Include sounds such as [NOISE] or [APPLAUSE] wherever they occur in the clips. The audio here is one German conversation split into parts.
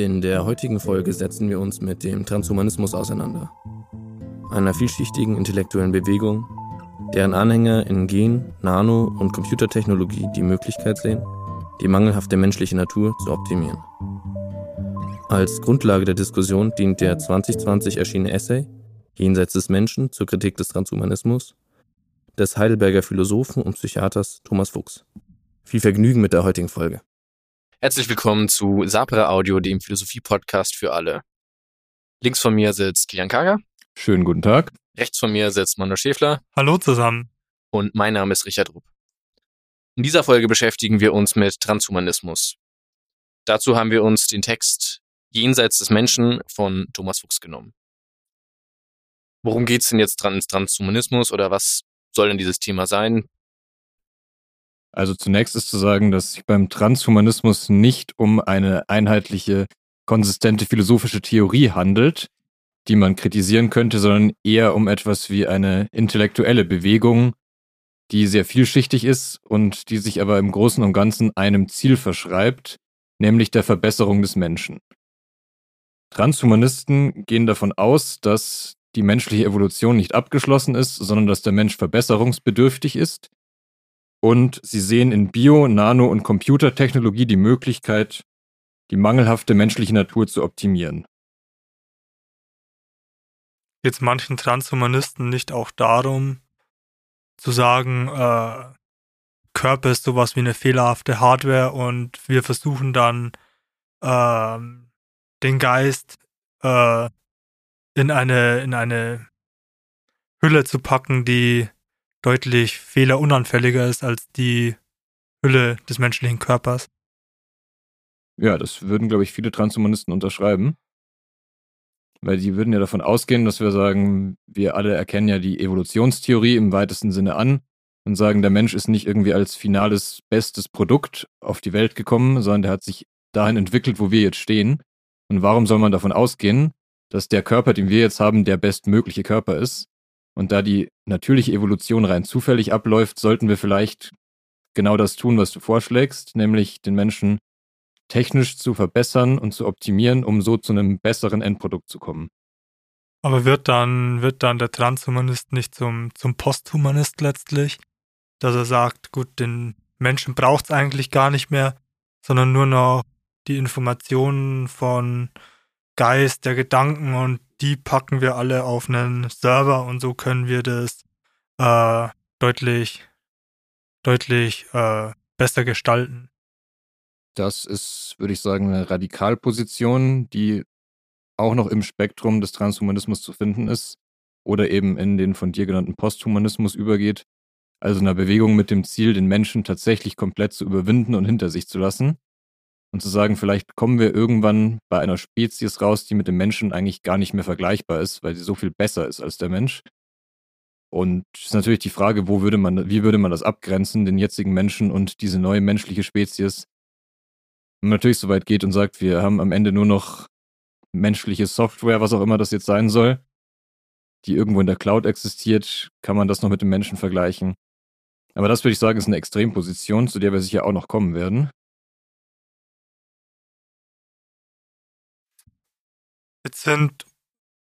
In der heutigen Folge setzen wir uns mit dem Transhumanismus auseinander. Einer vielschichtigen intellektuellen Bewegung, deren Anhänger in Gen-, Nano- und Computertechnologie die Möglichkeit sehen, die mangelhafte menschliche Natur zu optimieren. Als Grundlage der Diskussion dient der 2020 erschienene Essay Jenseits des Menschen zur Kritik des Transhumanismus des Heidelberger Philosophen und Psychiaters Thomas Fuchs. Viel Vergnügen mit der heutigen Folge. Herzlich willkommen zu Sapere Audio, dem Philosophie-Podcast für alle. Links von mir sitzt Kilian Kager. Schönen guten Tag. Rechts von mir sitzt Manuel Schäfler. Hallo zusammen. Und mein Name ist Richard Rupp. In dieser Folge beschäftigen wir uns mit Transhumanismus. Dazu haben wir uns den Text Jenseits des Menschen von Thomas Fuchs genommen. Worum geht's denn jetzt dran ins Transhumanismus oder was soll denn dieses Thema sein? Also zunächst ist zu sagen, dass sich beim Transhumanismus nicht um eine einheitliche, konsistente philosophische Theorie handelt, die man kritisieren könnte, sondern eher um etwas wie eine intellektuelle Bewegung, die sehr vielschichtig ist und die sich aber im Großen und Ganzen einem Ziel verschreibt, nämlich der Verbesserung des Menschen. Transhumanisten gehen davon aus, dass die menschliche Evolution nicht abgeschlossen ist, sondern dass der Mensch verbesserungsbedürftig ist. Und sie sehen in Bio-, Nano- und Computertechnologie die Möglichkeit, die mangelhafte menschliche Natur zu optimieren. Jetzt manchen Transhumanisten nicht auch darum, zu sagen, äh, Körper ist sowas wie eine fehlerhafte Hardware und wir versuchen dann äh, den Geist äh, in eine, in eine Hülle zu packen, die deutlich fehlerunanfälliger ist als die Hülle des menschlichen Körpers. Ja, das würden, glaube ich, viele Transhumanisten unterschreiben. Weil die würden ja davon ausgehen, dass wir sagen, wir alle erkennen ja die Evolutionstheorie im weitesten Sinne an und sagen, der Mensch ist nicht irgendwie als finales, bestes Produkt auf die Welt gekommen, sondern der hat sich dahin entwickelt, wo wir jetzt stehen. Und warum soll man davon ausgehen, dass der Körper, den wir jetzt haben, der bestmögliche Körper ist. Und da die natürliche Evolution rein zufällig abläuft, sollten wir vielleicht genau das tun, was du vorschlägst, nämlich den Menschen technisch zu verbessern und zu optimieren, um so zu einem besseren Endprodukt zu kommen. Aber wird dann, wird dann der Transhumanist nicht zum, zum Posthumanist letztlich? Dass er sagt, gut, den Menschen braucht es eigentlich gar nicht mehr, sondern nur noch die Informationen von Geist, der Gedanken und die packen wir alle auf einen Server und so können wir das äh, deutlich, deutlich äh, besser gestalten. Das ist, würde ich sagen, eine Radikalposition, die auch noch im Spektrum des Transhumanismus zu finden ist oder eben in den von dir genannten Posthumanismus übergeht. Also einer Bewegung mit dem Ziel, den Menschen tatsächlich komplett zu überwinden und hinter sich zu lassen und zu sagen, vielleicht kommen wir irgendwann bei einer Spezies raus, die mit dem Menschen eigentlich gar nicht mehr vergleichbar ist, weil sie so viel besser ist als der Mensch. Und es ist natürlich die Frage, wo würde man, wie würde man das abgrenzen, den jetzigen Menschen und diese neue menschliche Spezies? Wenn man natürlich so weit geht und sagt, wir haben am Ende nur noch menschliche Software, was auch immer das jetzt sein soll, die irgendwo in der Cloud existiert, kann man das noch mit dem Menschen vergleichen. Aber das würde ich sagen, ist eine Extremposition, zu der wir sicher auch noch kommen werden. Jetzt sind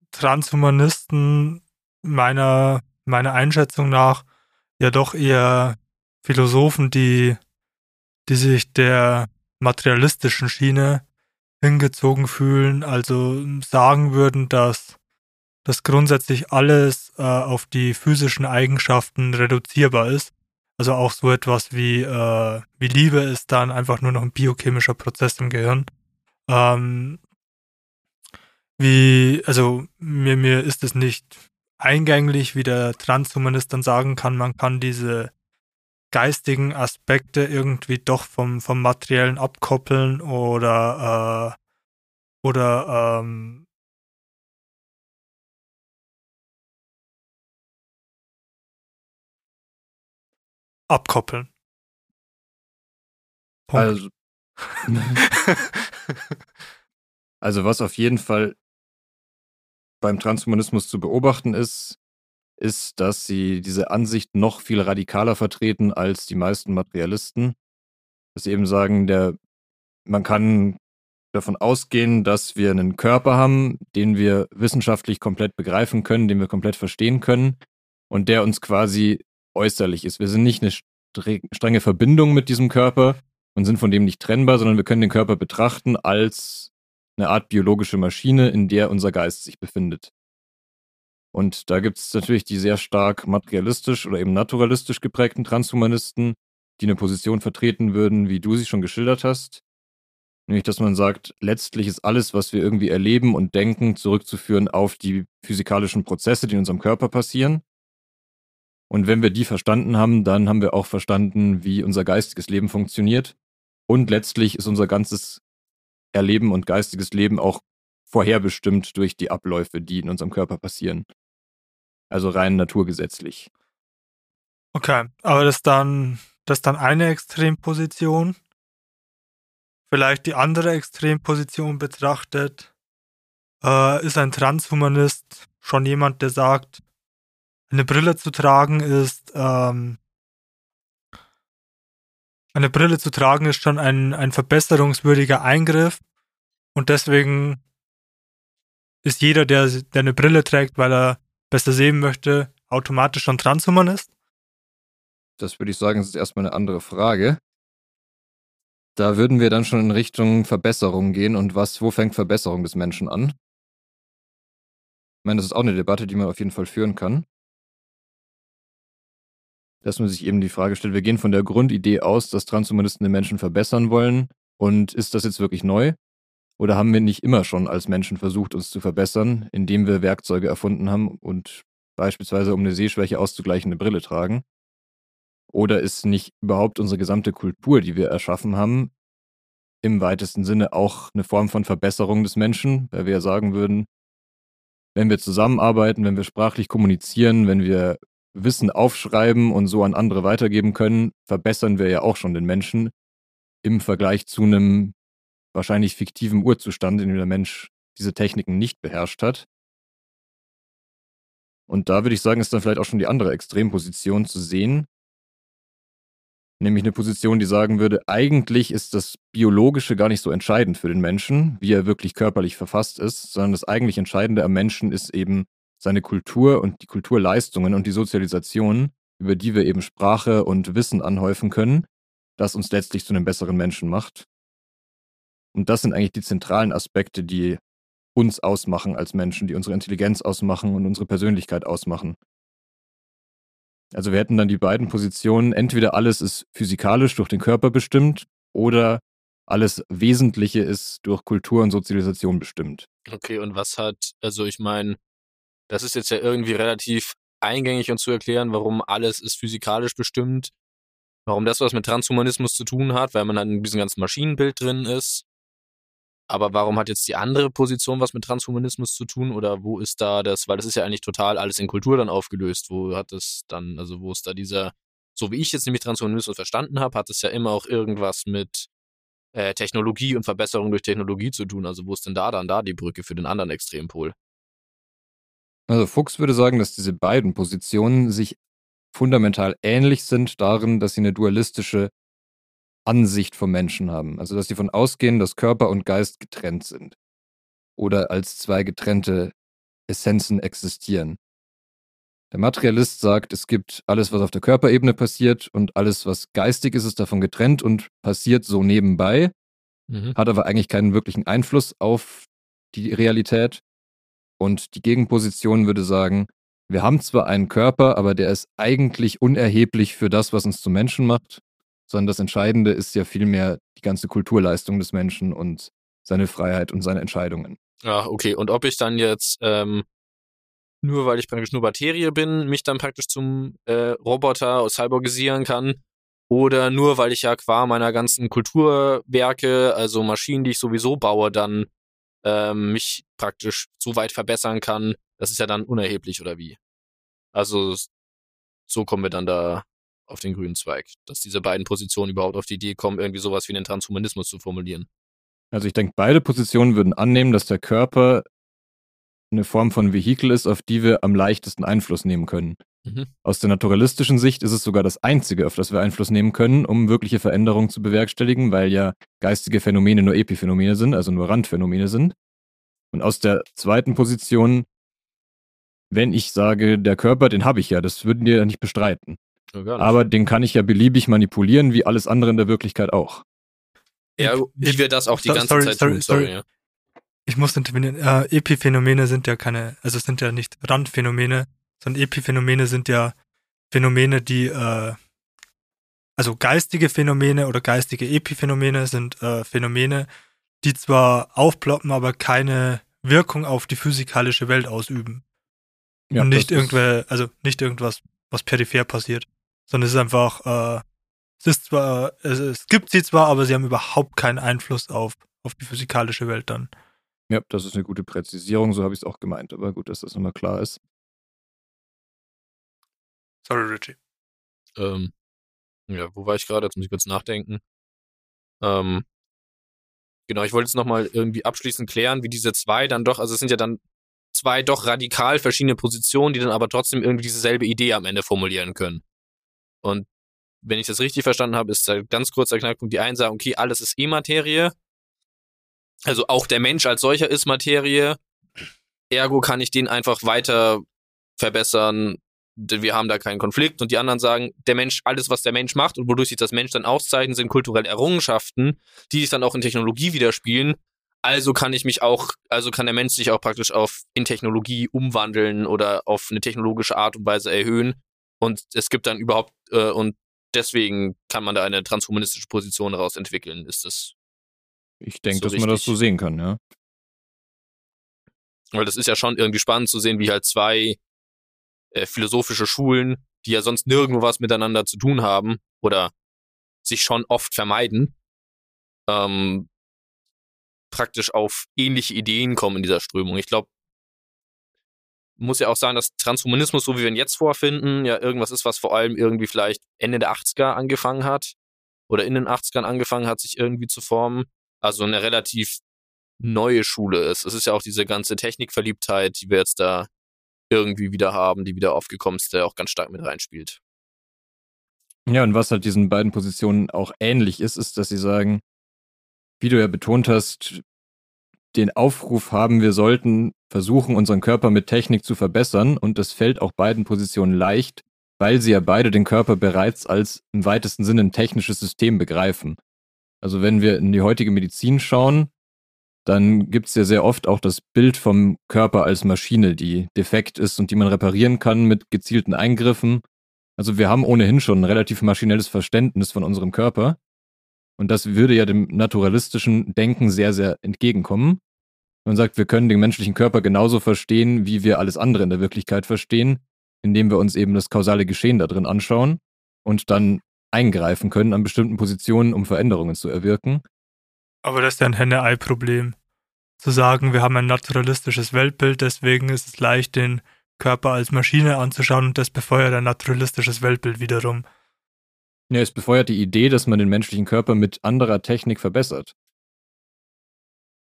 Transhumanisten meiner, meiner Einschätzung nach ja doch eher Philosophen, die, die sich der materialistischen Schiene hingezogen fühlen, also sagen würden, dass, dass grundsätzlich alles äh, auf die physischen Eigenschaften reduzierbar ist. Also auch so etwas wie, äh, wie Liebe ist dann einfach nur noch ein biochemischer Prozess im Gehirn. Ähm, wie, also mir, mir ist es nicht eingänglich, wie der Transhumanist dann sagen kann, man kann diese geistigen Aspekte irgendwie doch vom, vom materiellen abkoppeln oder, äh, oder ähm, abkoppeln. Punkt. Also, [LAUGHS] also was auf jeden Fall beim Transhumanismus zu beobachten ist, ist, dass sie diese Ansicht noch viel radikaler vertreten als die meisten Materialisten. Dass sie eben sagen, der, man kann davon ausgehen, dass wir einen Körper haben, den wir wissenschaftlich komplett begreifen können, den wir komplett verstehen können und der uns quasi äußerlich ist. Wir sind nicht eine strenge Verbindung mit diesem Körper und sind von dem nicht trennbar, sondern wir können den Körper betrachten als eine Art biologische Maschine, in der unser Geist sich befindet. Und da gibt es natürlich die sehr stark materialistisch oder eben naturalistisch geprägten Transhumanisten, die eine Position vertreten würden, wie du sie schon geschildert hast. Nämlich, dass man sagt, letztlich ist alles, was wir irgendwie erleben und denken, zurückzuführen auf die physikalischen Prozesse, die in unserem Körper passieren. Und wenn wir die verstanden haben, dann haben wir auch verstanden, wie unser geistiges Leben funktioniert. Und letztlich ist unser ganzes Erleben und geistiges Leben auch vorherbestimmt durch die Abläufe, die in unserem Körper passieren. Also rein naturgesetzlich. Okay, aber das ist dann, das dann eine Extremposition. Vielleicht die andere Extremposition betrachtet, äh, ist ein Transhumanist schon jemand, der sagt, eine Brille zu tragen ist, ähm, eine Brille zu tragen ist schon ein, ein verbesserungswürdiger Eingriff und deswegen ist jeder, der, der eine Brille trägt, weil er besser sehen möchte, automatisch schon Transhumanist? Das würde ich sagen, ist erstmal eine andere Frage. Da würden wir dann schon in Richtung Verbesserung gehen und was, wo fängt Verbesserung des Menschen an? Ich meine, das ist auch eine Debatte, die man auf jeden Fall führen kann dass man sich eben die Frage stellt, wir gehen von der Grundidee aus, dass Transhumanisten den Menschen verbessern wollen. Und ist das jetzt wirklich neu? Oder haben wir nicht immer schon als Menschen versucht, uns zu verbessern, indem wir Werkzeuge erfunden haben und beispielsweise, um eine Sehschwäche auszugleichen, eine Brille tragen? Oder ist nicht überhaupt unsere gesamte Kultur, die wir erschaffen haben, im weitesten Sinne auch eine Form von Verbesserung des Menschen, weil wir ja sagen würden, wenn wir zusammenarbeiten, wenn wir sprachlich kommunizieren, wenn wir Wissen aufschreiben und so an andere weitergeben können, verbessern wir ja auch schon den Menschen im Vergleich zu einem wahrscheinlich fiktiven Urzustand, in dem der Mensch diese Techniken nicht beherrscht hat. Und da würde ich sagen, ist dann vielleicht auch schon die andere Extremposition zu sehen. Nämlich eine Position, die sagen würde, eigentlich ist das Biologische gar nicht so entscheidend für den Menschen, wie er wirklich körperlich verfasst ist, sondern das eigentlich Entscheidende am Menschen ist eben seine Kultur und die Kulturleistungen und die Sozialisation, über die wir eben Sprache und Wissen anhäufen können, das uns letztlich zu einem besseren Menschen macht. Und das sind eigentlich die zentralen Aspekte, die uns ausmachen als Menschen, die unsere Intelligenz ausmachen und unsere Persönlichkeit ausmachen. Also wir hätten dann die beiden Positionen, entweder alles ist physikalisch durch den Körper bestimmt oder alles Wesentliche ist durch Kultur und Sozialisation bestimmt. Okay, und was hat, also ich meine, das ist jetzt ja irgendwie relativ eingängig und zu erklären, warum alles ist physikalisch bestimmt, warum das was mit Transhumanismus zu tun hat, weil man halt in diesem ganzen Maschinenbild drin ist. Aber warum hat jetzt die andere Position was mit Transhumanismus zu tun oder wo ist da das, weil das ist ja eigentlich total alles in Kultur dann aufgelöst. Wo hat es dann, also wo ist da dieser, so wie ich jetzt nämlich Transhumanismus verstanden habe, hat es ja immer auch irgendwas mit äh, Technologie und Verbesserung durch Technologie zu tun. Also wo ist denn da dann da die Brücke für den anderen Extrempol? Also Fuchs würde sagen, dass diese beiden Positionen sich fundamental ähnlich sind darin, dass sie eine dualistische Ansicht vom Menschen haben. Also dass sie davon ausgehen, dass Körper und Geist getrennt sind oder als zwei getrennte Essenzen existieren. Der Materialist sagt, es gibt alles, was auf der Körperebene passiert und alles, was geistig ist, ist davon getrennt und passiert so nebenbei, mhm. hat aber eigentlich keinen wirklichen Einfluss auf die Realität. Und die Gegenposition würde sagen, wir haben zwar einen Körper, aber der ist eigentlich unerheblich für das, was uns zum Menschen macht, sondern das Entscheidende ist ja vielmehr die ganze Kulturleistung des Menschen und seine Freiheit und seine Entscheidungen. Ja, okay. Und ob ich dann jetzt ähm, nur weil ich praktisch nur Materie bin, mich dann praktisch zum äh, Roboter cyborgisieren kann, oder nur weil ich ja qua meiner ganzen Kulturwerke, also Maschinen, die ich sowieso baue, dann ähm, mich praktisch so weit verbessern kann, das ist ja dann unerheblich oder wie. Also so kommen wir dann da auf den grünen Zweig, dass diese beiden Positionen überhaupt auf die Idee kommen, irgendwie sowas wie den Transhumanismus zu formulieren. Also ich denke, beide Positionen würden annehmen, dass der Körper eine Form von Vehikel ist, auf die wir am leichtesten Einfluss nehmen können. Mhm. Aus der naturalistischen Sicht ist es sogar das Einzige, auf das wir Einfluss nehmen können, um wirkliche Veränderungen zu bewerkstelligen, weil ja geistige Phänomene nur Epiphänomene sind, also nur Randphänomene sind. Und aus der zweiten Position, wenn ich sage, der Körper, den habe ich ja, das würden die ja nicht bestreiten. Ja, Aber den kann ich ja beliebig manipulieren, wie alles andere in der Wirklichkeit auch. Ja, wie wir das auch die ganze sorry, Zeit sorry, tun. Sorry, sorry. Ja. Ich muss intervenieren. Äh, Epiphänomene sind ja keine, also sind ja nicht Randphänomene, sondern Epiphänomene sind ja Phänomene, die, äh, also geistige Phänomene oder geistige Epiphänomene sind äh, Phänomene, die zwar aufploppen, aber keine Wirkung auf die physikalische Welt ausüben. Ja, Und nicht irgendwer, also nicht irgendwas, was peripher passiert, sondern es ist einfach, äh, es ist zwar, es, es gibt sie zwar, aber sie haben überhaupt keinen Einfluss auf, auf die physikalische Welt dann. Ja, das ist eine gute Präzisierung, so habe ich es auch gemeint, aber gut, dass das nochmal klar ist. Sorry, Richie. Ähm, ja, wo war ich gerade? Jetzt muss ich kurz nachdenken. Ähm, genau, ich wollte jetzt nochmal irgendwie abschließend klären, wie diese zwei dann doch, also es sind ja dann zwei doch radikal verschiedene Positionen, die dann aber trotzdem irgendwie dieselbe Idee am Ende formulieren können. Und wenn ich das richtig verstanden habe, ist da ganz kurzer Knackpunkt, die einen sagen, okay, alles ist eh Materie. Also auch der Mensch als solcher ist Materie. Ergo kann ich den einfach weiter verbessern, wir haben da keinen Konflikt und die anderen sagen, der Mensch, alles, was der Mensch macht und wodurch sich das Mensch dann auszeichnet, sind kulturelle Errungenschaften, die sich dann auch in Technologie widerspiegeln. Also kann ich mich auch, also kann der Mensch sich auch praktisch auf in Technologie umwandeln oder auf eine technologische Art und Weise erhöhen. Und es gibt dann überhaupt, äh, und deswegen kann man da eine transhumanistische Position daraus entwickeln. Ist das? Ich denke, so dass richtig? man das so sehen kann, ja. Weil das ist ja schon irgendwie spannend zu sehen, wie halt zwei äh, philosophische Schulen, die ja sonst nirgendwo was miteinander zu tun haben oder sich schon oft vermeiden, ähm, praktisch auf ähnliche Ideen kommen in dieser Strömung. Ich glaube, muss ja auch sagen, dass Transhumanismus, so wie wir ihn jetzt vorfinden, ja irgendwas ist, was vor allem irgendwie vielleicht Ende der 80er angefangen hat oder in den 80ern angefangen hat, sich irgendwie zu formen. Also eine relativ neue Schule ist. Es ist ja auch diese ganze Technikverliebtheit, die wir jetzt da irgendwie wieder haben, die wieder aufgekommen ist, der auch ganz stark mit reinspielt. Ja, und was halt diesen beiden Positionen auch ähnlich ist, ist, dass sie sagen, wie du ja betont hast, den Aufruf haben, wir sollten versuchen, unseren Körper mit Technik zu verbessern und das fällt auch beiden Positionen leicht, weil sie ja beide den Körper bereits als im weitesten Sinne ein technisches System begreifen. Also wenn wir in die heutige Medizin schauen, dann gibt es ja sehr oft auch das Bild vom Körper als Maschine, die defekt ist und die man reparieren kann mit gezielten Eingriffen. Also wir haben ohnehin schon ein relativ maschinelles Verständnis von unserem Körper. Und das würde ja dem naturalistischen Denken sehr, sehr entgegenkommen. Man sagt, wir können den menschlichen Körper genauso verstehen, wie wir alles andere in der Wirklichkeit verstehen, indem wir uns eben das kausale Geschehen da drin anschauen und dann eingreifen können an bestimmten Positionen, um Veränderungen zu erwirken. Aber das ist ja ein Henne-Ei-Problem. Zu sagen, wir haben ein naturalistisches Weltbild, deswegen ist es leicht, den Körper als Maschine anzuschauen und das befeuert ein naturalistisches Weltbild wiederum. Ja, es befeuert die Idee, dass man den menschlichen Körper mit anderer Technik verbessert.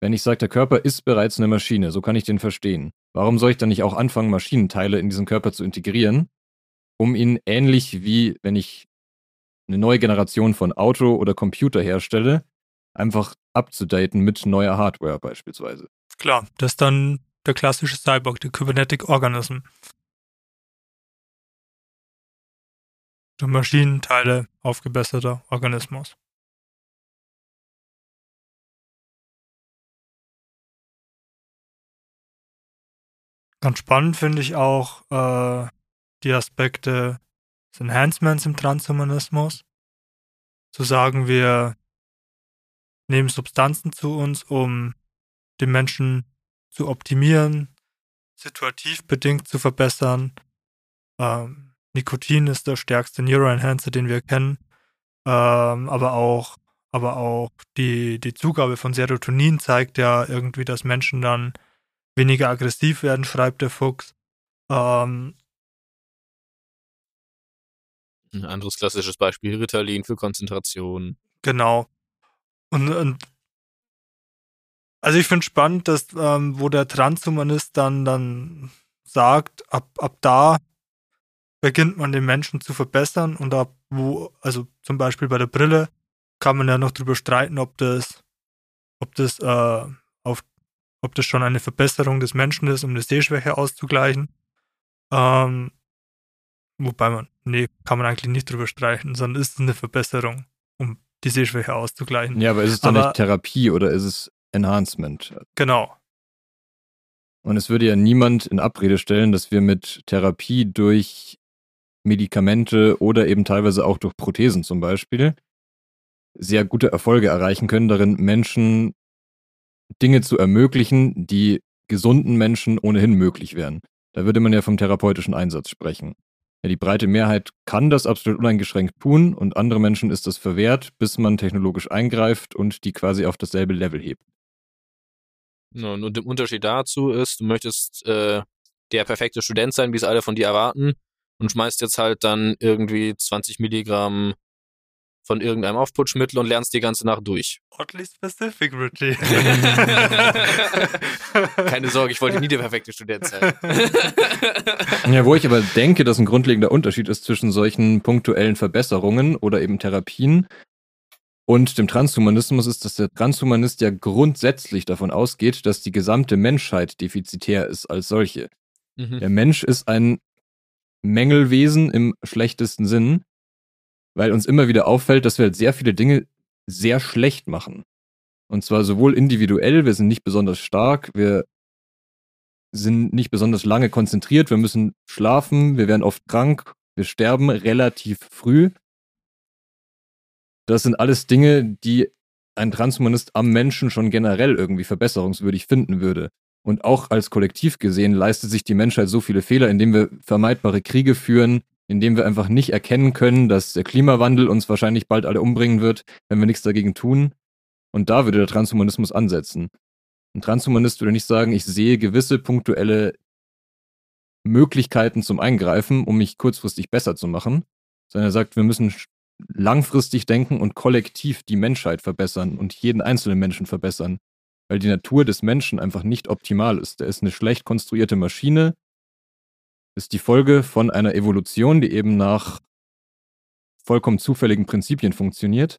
Wenn ich sage, der Körper ist bereits eine Maschine, so kann ich den verstehen. Warum soll ich dann nicht auch anfangen, Maschinenteile in diesen Körper zu integrieren, um ihn ähnlich wie wenn ich eine neue Generation von Auto oder Computer herstelle, einfach abzudaten mit neuer Hardware beispielsweise. Klar, das ist dann der klassische Cyborg, der Kybernetic Organism. Der Maschinenteile aufgebesserter Organismus. Ganz spannend finde ich auch äh, die Aspekte des Enhancements im Transhumanismus. Zu sagen, wir nehmen Substanzen zu uns, um den Menschen zu optimieren, situativ bedingt zu verbessern. Ähm, Nikotin ist der stärkste Neuroenhancer, den wir kennen. Ähm, aber auch, aber auch die, die Zugabe von Serotonin zeigt ja irgendwie, dass Menschen dann weniger aggressiv werden, schreibt der Fuchs. Ähm, ein anderes klassisches Beispiel, Ritalin für Konzentration. Genau. Und, und also ich finde spannend, dass ähm, wo der Transhumanist dann dann sagt, ab, ab da beginnt man den Menschen zu verbessern und ab wo, also zum Beispiel bei der Brille, kann man ja noch drüber streiten, ob das, ob das, äh, auf, ob das schon eine Verbesserung des Menschen ist, um eine Sehschwäche auszugleichen. Ähm, wobei man, nee, kann man eigentlich nicht drüber streiten, sondern ist es eine Verbesserung, um die Sehschwäche auszugleichen. Ja, aber ist es dann Aber- nicht Therapie oder ist es Enhancement? Genau. Und es würde ja niemand in Abrede stellen, dass wir mit Therapie durch Medikamente oder eben teilweise auch durch Prothesen zum Beispiel sehr gute Erfolge erreichen können, darin Menschen Dinge zu ermöglichen, die gesunden Menschen ohnehin möglich wären. Da würde man ja vom therapeutischen Einsatz sprechen. Ja, die breite Mehrheit kann das absolut uneingeschränkt tun und andere Menschen ist das verwehrt, bis man technologisch eingreift und die quasi auf dasselbe Level hebt. Und der Unterschied dazu ist, du möchtest äh, der perfekte Student sein, wie es alle von dir erwarten, und schmeißt jetzt halt dann irgendwie 20 Milligramm von irgendeinem Aufputschmittel und lernst die ganze Nacht durch. Oddly specific, Richie. [LAUGHS] Keine Sorge, ich wollte nie der perfekte Student sein. [LAUGHS] Ja, wo ich aber denke, dass ein grundlegender Unterschied ist zwischen solchen punktuellen Verbesserungen oder eben Therapien und dem Transhumanismus ist, dass der Transhumanist ja grundsätzlich davon ausgeht, dass die gesamte Menschheit defizitär ist als solche. Mhm. Der Mensch ist ein Mängelwesen im schlechtesten Sinn, weil uns immer wieder auffällt, dass wir halt sehr viele Dinge sehr schlecht machen. Und zwar sowohl individuell, wir sind nicht besonders stark, wir sind nicht besonders lange konzentriert, wir müssen schlafen, wir werden oft krank, wir sterben relativ früh. Das sind alles Dinge, die ein Transhumanist am Menschen schon generell irgendwie verbesserungswürdig finden würde. Und auch als Kollektiv gesehen leistet sich die Menschheit so viele Fehler, indem wir vermeidbare Kriege führen, indem wir einfach nicht erkennen können, dass der Klimawandel uns wahrscheinlich bald alle umbringen wird, wenn wir nichts dagegen tun. Und da würde der Transhumanismus ansetzen. Ein Transhumanist würde nicht sagen, ich sehe gewisse punktuelle Möglichkeiten zum Eingreifen, um mich kurzfristig besser zu machen, sondern er sagt, wir müssen langfristig denken und kollektiv die Menschheit verbessern und jeden einzelnen Menschen verbessern, weil die Natur des Menschen einfach nicht optimal ist. Er ist eine schlecht konstruierte Maschine, ist die Folge von einer Evolution, die eben nach vollkommen zufälligen Prinzipien funktioniert.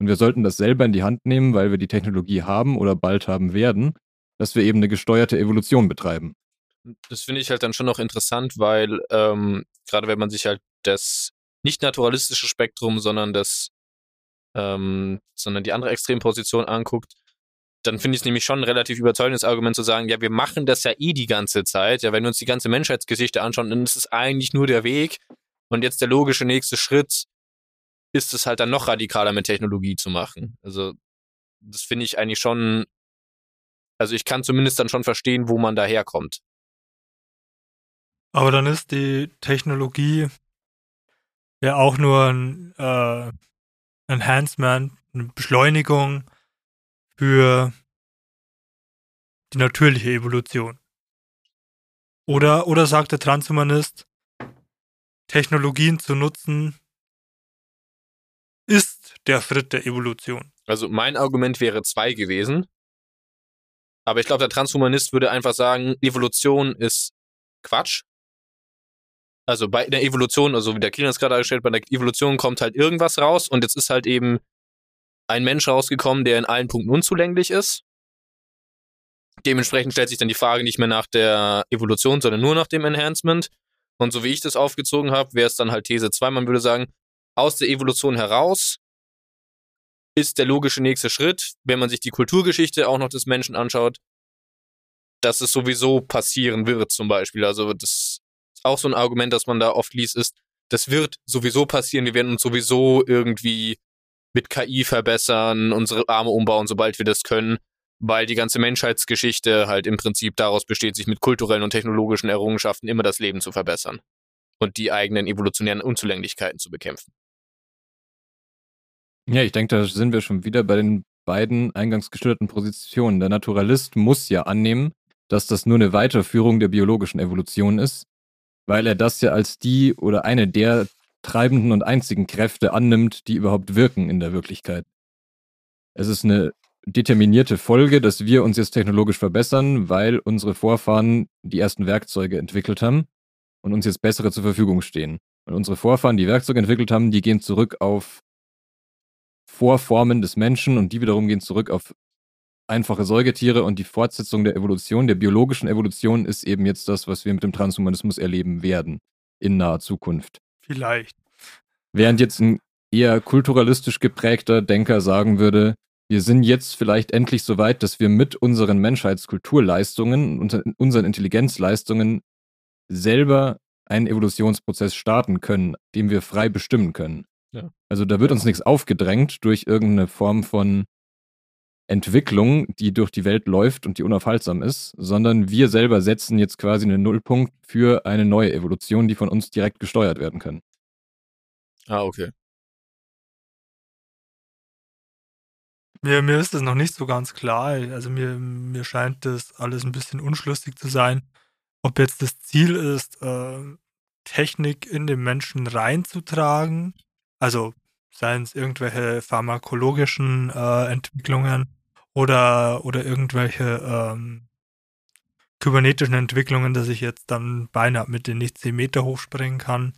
Und wir sollten das selber in die Hand nehmen, weil wir die Technologie haben oder bald haben werden, dass wir eben eine gesteuerte Evolution betreiben. Das finde ich halt dann schon noch interessant, weil ähm, gerade wenn man sich halt das nicht naturalistische Spektrum, sondern das, ähm, sondern die andere Extremposition anguckt, dann finde ich es nämlich schon ein relativ überzeugendes Argument zu sagen, ja, wir machen das ja eh die ganze Zeit. Ja, wenn wir uns die ganze Menschheitsgeschichte anschauen, dann ist es eigentlich nur der Weg. Und jetzt der logische nächste Schritt ist es halt dann noch radikaler mit Technologie zu machen. Also, das finde ich eigentlich schon, also ich kann zumindest dann schon verstehen, wo man daherkommt. Aber dann ist die Technologie ja auch nur ein äh, Enhancement, eine Beschleunigung für die natürliche Evolution. Oder, oder sagt der Transhumanist, Technologien zu nutzen ist der Schritt der Evolution. Also mein Argument wäre zwei gewesen. Aber ich glaube, der Transhumanist würde einfach sagen, Evolution ist Quatsch. Also bei der Evolution, also wie der Kilian es gerade dargestellt, bei der Evolution kommt halt irgendwas raus und jetzt ist halt eben ein Mensch rausgekommen, der in allen Punkten unzulänglich ist. Dementsprechend stellt sich dann die Frage nicht mehr nach der Evolution, sondern nur nach dem Enhancement. Und so wie ich das aufgezogen habe, wäre es dann halt These 2. Man würde sagen, aus der Evolution heraus ist der logische nächste Schritt, wenn man sich die Kulturgeschichte auch noch des Menschen anschaut, dass es sowieso passieren wird, zum Beispiel. Also das ist auch so ein Argument, das man da oft liest, ist, das wird sowieso passieren, wir werden uns sowieso irgendwie mit KI verbessern, unsere Arme umbauen, sobald wir das können, weil die ganze Menschheitsgeschichte halt im Prinzip daraus besteht, sich mit kulturellen und technologischen Errungenschaften immer das Leben zu verbessern und die eigenen evolutionären Unzulänglichkeiten zu bekämpfen. Ja, ich denke, da sind wir schon wieder bei den beiden eingangs geschilderten Positionen. Der Naturalist muss ja annehmen, dass das nur eine Weiterführung der biologischen Evolution ist, weil er das ja als die oder eine der treibenden und einzigen Kräfte annimmt, die überhaupt wirken in der Wirklichkeit. Es ist eine determinierte Folge, dass wir uns jetzt technologisch verbessern, weil unsere Vorfahren die ersten Werkzeuge entwickelt haben. und uns jetzt bessere zur Verfügung stehen. Und unsere Vorfahren, die Werkzeuge entwickelt haben, die gehen zurück auf Vorformen des Menschen und die wiederum gehen zurück auf einfache Säugetiere und die Fortsetzung der Evolution, der biologischen Evolution, ist eben jetzt das, was wir mit dem Transhumanismus erleben werden in naher Zukunft. Vielleicht. Während jetzt ein eher kulturalistisch geprägter Denker sagen würde, wir sind jetzt vielleicht endlich so weit, dass wir mit unseren Menschheitskulturleistungen, unseren Intelligenzleistungen selber einen Evolutionsprozess starten können, den wir frei bestimmen können. Ja. Also da wird uns nichts aufgedrängt durch irgendeine Form von Entwicklung, die durch die Welt läuft und die unaufhaltsam ist, sondern wir selber setzen jetzt quasi einen Nullpunkt für eine neue Evolution, die von uns direkt gesteuert werden kann. Ah, okay. Mir, mir ist das noch nicht so ganz klar. Also mir, mir scheint das alles ein bisschen unschlüssig zu sein, ob jetzt das Ziel ist, äh, Technik in den Menschen reinzutragen. Also seien es irgendwelche pharmakologischen äh, Entwicklungen oder, oder irgendwelche ähm, kybernetischen Entwicklungen, dass ich jetzt dann beinahe mit den nicht 10 Meter hochspringen kann.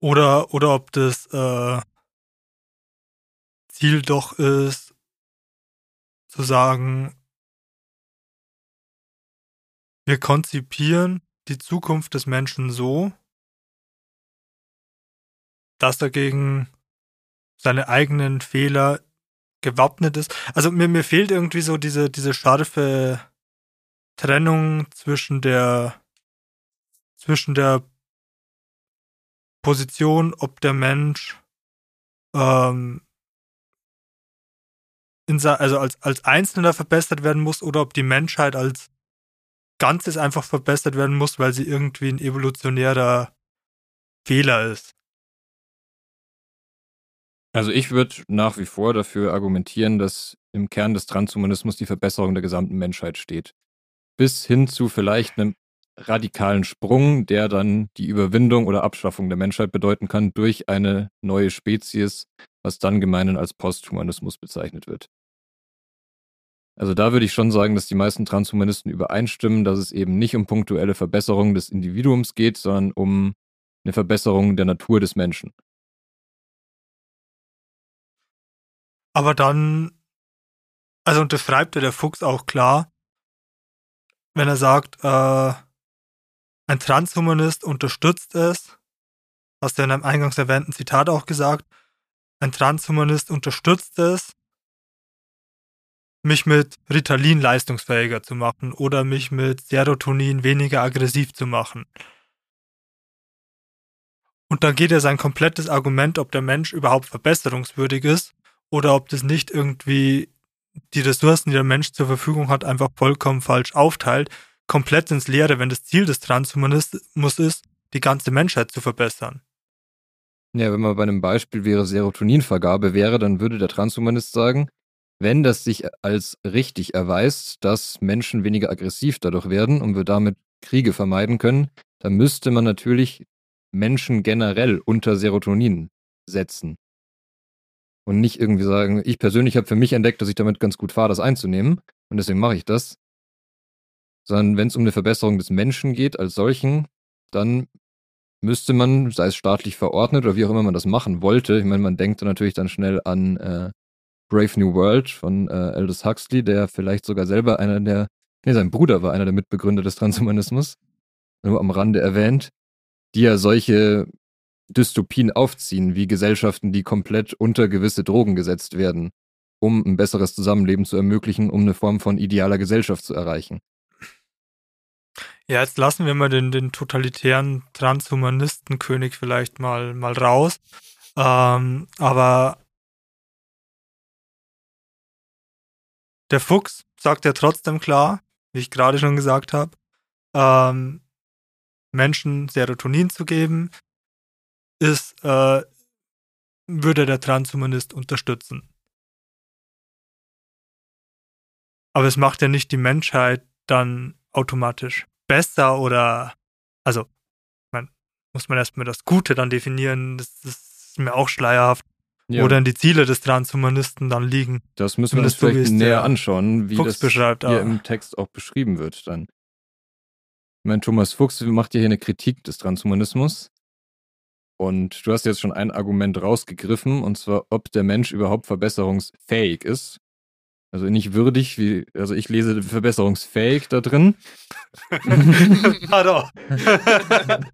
Oder, oder ob das äh, Ziel doch ist, zu sagen, wir konzipieren die Zukunft des Menschen so, dass er gegen seine eigenen Fehler gewappnet ist. Also mir, mir fehlt irgendwie so diese, diese scharfe Trennung zwischen der zwischen der Position, ob der Mensch ähm, in, also als, als Einzelner verbessert werden muss oder ob die Menschheit als Ganzes einfach verbessert werden muss, weil sie irgendwie ein evolutionärer Fehler ist. Also ich würde nach wie vor dafür argumentieren, dass im Kern des Transhumanismus die Verbesserung der gesamten Menschheit steht. Bis hin zu vielleicht einem radikalen Sprung, der dann die Überwindung oder Abschaffung der Menschheit bedeuten kann durch eine neue Spezies, was dann gemeinhin als Posthumanismus bezeichnet wird. Also da würde ich schon sagen, dass die meisten Transhumanisten übereinstimmen, dass es eben nicht um punktuelle Verbesserung des Individuums geht, sondern um eine Verbesserung der Natur des Menschen. Aber dann, also unterschreibt ja der Fuchs auch klar, wenn er sagt, äh, ein Transhumanist unterstützt es, hast du in einem eingangs erwähnten Zitat auch gesagt, ein Transhumanist unterstützt es, mich mit Ritalin leistungsfähiger zu machen oder mich mit Serotonin weniger aggressiv zu machen. Und dann geht ja sein komplettes Argument, ob der Mensch überhaupt verbesserungswürdig ist oder ob das nicht irgendwie die Ressourcen, die der Mensch zur Verfügung hat, einfach vollkommen falsch aufteilt, komplett ins Leere, wenn das Ziel des Transhumanismus ist, die ganze Menschheit zu verbessern. Ja, wenn man bei einem Beispiel wäre Serotoninvergabe wäre, dann würde der Transhumanist sagen, wenn das sich als richtig erweist, dass Menschen weniger aggressiv dadurch werden und wir damit Kriege vermeiden können, dann müsste man natürlich Menschen generell unter Serotonin setzen. Und nicht irgendwie sagen, ich persönlich habe für mich entdeckt, dass ich damit ganz gut fahre, das einzunehmen und deswegen mache ich das. Sondern wenn es um eine Verbesserung des Menschen geht als solchen, dann müsste man, sei es staatlich verordnet oder wie auch immer man das machen wollte, ich meine, man denkt natürlich dann schnell an äh, Brave New World von äh, Aldous Huxley, der vielleicht sogar selber einer der, nee, sein Bruder war einer der Mitbegründer des Transhumanismus, nur am Rande erwähnt, die ja solche Dystopien aufziehen, wie Gesellschaften, die komplett unter gewisse Drogen gesetzt werden, um ein besseres Zusammenleben zu ermöglichen, um eine Form von idealer Gesellschaft zu erreichen. Ja, jetzt lassen wir mal den, den totalitären Transhumanistenkönig vielleicht mal, mal raus. Ähm, aber Der Fuchs sagt ja trotzdem klar, wie ich gerade schon gesagt habe, ähm, Menschen Serotonin zu geben, ist, äh, würde der Transhumanist unterstützen. Aber es macht ja nicht die Menschheit dann automatisch besser oder, also, man, muss man erstmal das Gute dann definieren, das, das ist mir auch schleierhaft ja. wo dann die Ziele des Transhumanisten dann liegen. Das müssen wir uns vielleicht näher anschauen, wie Fuchs das hier im Text auch beschrieben wird dann. mein Thomas Fuchs macht ja hier eine Kritik des Transhumanismus. Und du hast jetzt schon ein Argument rausgegriffen, und zwar, ob der Mensch überhaupt verbesserungsfähig ist. Also nicht würdig, wie, also ich lese verbesserungsfähig da drin. [LAUGHS] Pardon. [LAUGHS]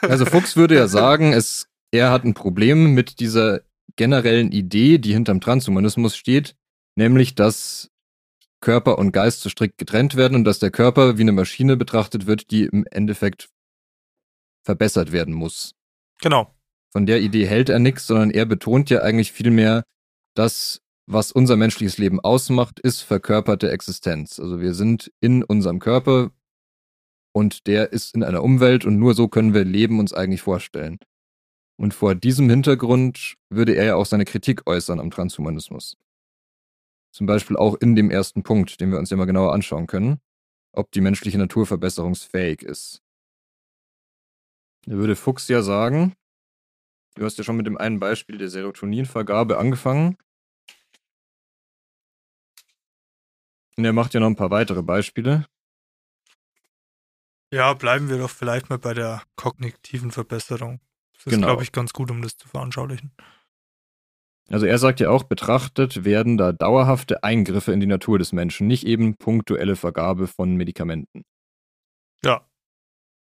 also Fuchs würde ja sagen, es, er hat ein Problem mit dieser generellen Idee, die hinterm Transhumanismus steht, nämlich dass Körper und Geist so strikt getrennt werden und dass der Körper wie eine Maschine betrachtet wird, die im Endeffekt verbessert werden muss. Genau. Von der Idee hält er nichts, sondern er betont ja eigentlich vielmehr, dass was unser menschliches Leben ausmacht, ist verkörperte Existenz. Also wir sind in unserem Körper und der ist in einer Umwelt und nur so können wir Leben uns eigentlich vorstellen. Und vor diesem Hintergrund würde er ja auch seine Kritik äußern am Transhumanismus. Zum Beispiel auch in dem ersten Punkt, den wir uns ja mal genauer anschauen können, ob die menschliche Natur verbesserungsfähig ist. Da würde Fuchs ja sagen, du hast ja schon mit dem einen Beispiel der Serotoninvergabe angefangen. Und er macht ja noch ein paar weitere Beispiele. Ja, bleiben wir doch vielleicht mal bei der kognitiven Verbesserung. Das ist, Genau. glaube ich, ganz gut, um das zu veranschaulichen. Also er sagt ja auch, betrachtet werden da dauerhafte Eingriffe in die Natur des Menschen, nicht eben punktuelle Vergabe von Medikamenten. Ja.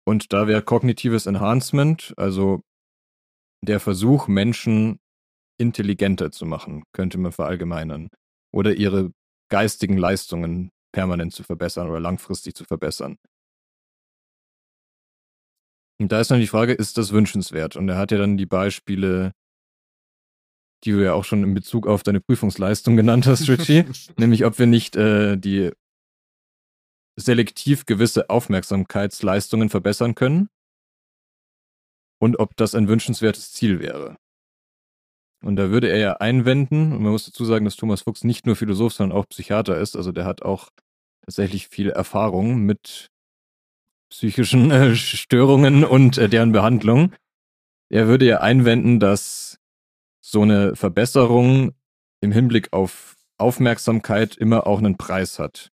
Und da wäre kognitives Enhancement, also der Versuch, Menschen intelligenter zu machen, könnte man verallgemeinern. Oder ihre geistigen Leistungen permanent zu verbessern oder langfristig zu verbessern. Und da ist dann die Frage, ist das wünschenswert? Und er hat ja dann die Beispiele, die du ja auch schon in Bezug auf deine Prüfungsleistung genannt hast, Richie, [LAUGHS] nämlich ob wir nicht äh, die selektiv gewisse Aufmerksamkeitsleistungen verbessern können und ob das ein wünschenswertes Ziel wäre. Und da würde er ja einwenden, und man muss dazu sagen, dass Thomas Fuchs nicht nur Philosoph, sondern auch Psychiater ist, also der hat auch tatsächlich viel Erfahrung mit psychischen äh, Störungen und äh, deren Behandlung. Er würde ja einwenden, dass so eine Verbesserung im Hinblick auf Aufmerksamkeit immer auch einen Preis hat.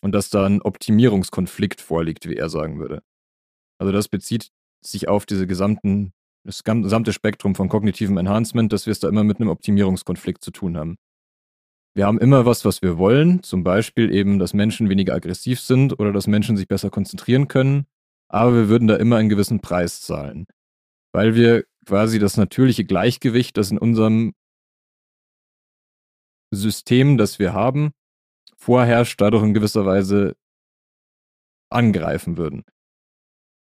Und dass da ein Optimierungskonflikt vorliegt, wie er sagen würde. Also das bezieht sich auf diese gesamten, das gesamte Spektrum von kognitivem Enhancement, dass wir es da immer mit einem Optimierungskonflikt zu tun haben. Wir haben immer was, was wir wollen, zum Beispiel eben, dass Menschen weniger aggressiv sind oder dass Menschen sich besser konzentrieren können, aber wir würden da immer einen gewissen Preis zahlen, weil wir quasi das natürliche Gleichgewicht, das in unserem System, das wir haben, vorherrscht, dadurch in gewisser Weise angreifen würden.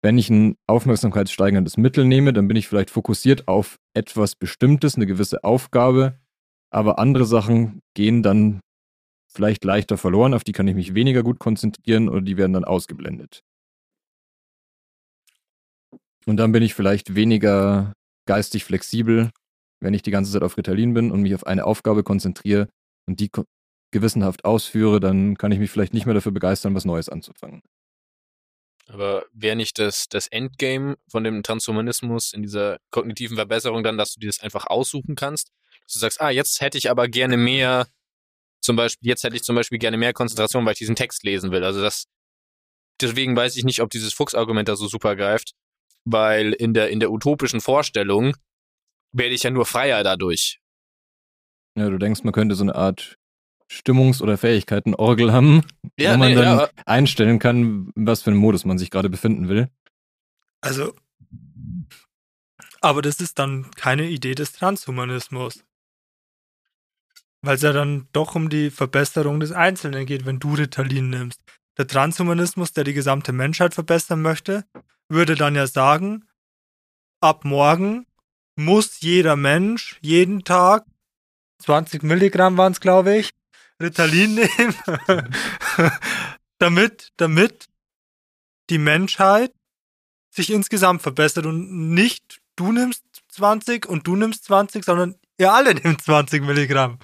Wenn ich ein aufmerksamkeitssteigerndes Mittel nehme, dann bin ich vielleicht fokussiert auf etwas Bestimmtes, eine gewisse Aufgabe, aber andere Sachen gehen dann vielleicht leichter verloren, auf die kann ich mich weniger gut konzentrieren oder die werden dann ausgeblendet. Und dann bin ich vielleicht weniger geistig flexibel, wenn ich die ganze Zeit auf Ritalin bin und mich auf eine Aufgabe konzentriere und die gewissenhaft ausführe, dann kann ich mich vielleicht nicht mehr dafür begeistern, was Neues anzufangen. Aber wäre nicht das, das Endgame von dem Transhumanismus in dieser kognitiven Verbesserung dann, dass du dir das einfach aussuchen kannst? Dass du sagst, ah, jetzt hätte ich aber gerne mehr, zum Beispiel, jetzt hätte ich zum Beispiel gerne mehr Konzentration, weil ich diesen Text lesen will. Also das, deswegen weiß ich nicht, ob dieses Fuchs-Argument da so super greift, weil in der, in der utopischen Vorstellung werde ich ja nur freier dadurch. Ja, du denkst, man könnte so eine Art Stimmungs- oder Fähigkeitenorgel haben, Ja, wo man nee, dann ja. einstellen kann, in was für einem Modus man sich gerade befinden will. Also, aber das ist dann keine Idee des Transhumanismus. Weil es ja dann doch um die Verbesserung des Einzelnen geht, wenn du Ritalin nimmst. Der Transhumanismus, der die gesamte Menschheit verbessern möchte, würde dann ja sagen, ab morgen muss jeder Mensch jeden Tag 20 Milligramm waren es, glaube ich, Ritalin nehmen, [LAUGHS] damit, damit die Menschheit sich insgesamt verbessert und nicht du nimmst 20 und du nimmst 20, sondern ihr alle [LAUGHS] nehmt 20 Milligramm.